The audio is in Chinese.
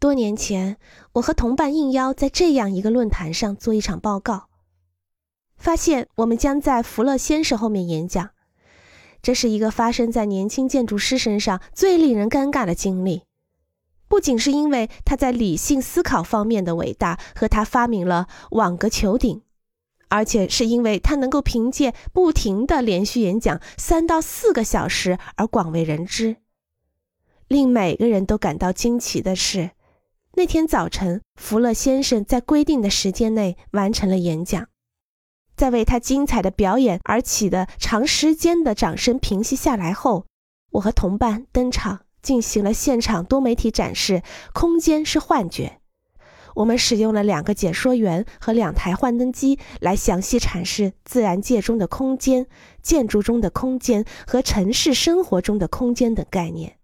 多年前，我和同伴应邀在这样一个论坛上做一场报告，发现我们将在福勒先生后面演讲。这是一个发生在年轻建筑师身上最令人尴尬的经历，不仅是因为他在理性思考方面的伟大和他发明了网格球顶，而且是因为他能够凭借不停的连续演讲三到四个小时而广为人知。令每个人都感到惊奇的是。那天早晨，福勒先生在规定的时间内完成了演讲。在为他精彩的表演而起的长时间的掌声平息下来后，我和同伴登场，进行了现场多媒体展示。空间是幻觉。我们使用了两个解说员和两台幻灯机来详细阐释自然界中的空间、建筑中的空间和城市生活中的空间等概念。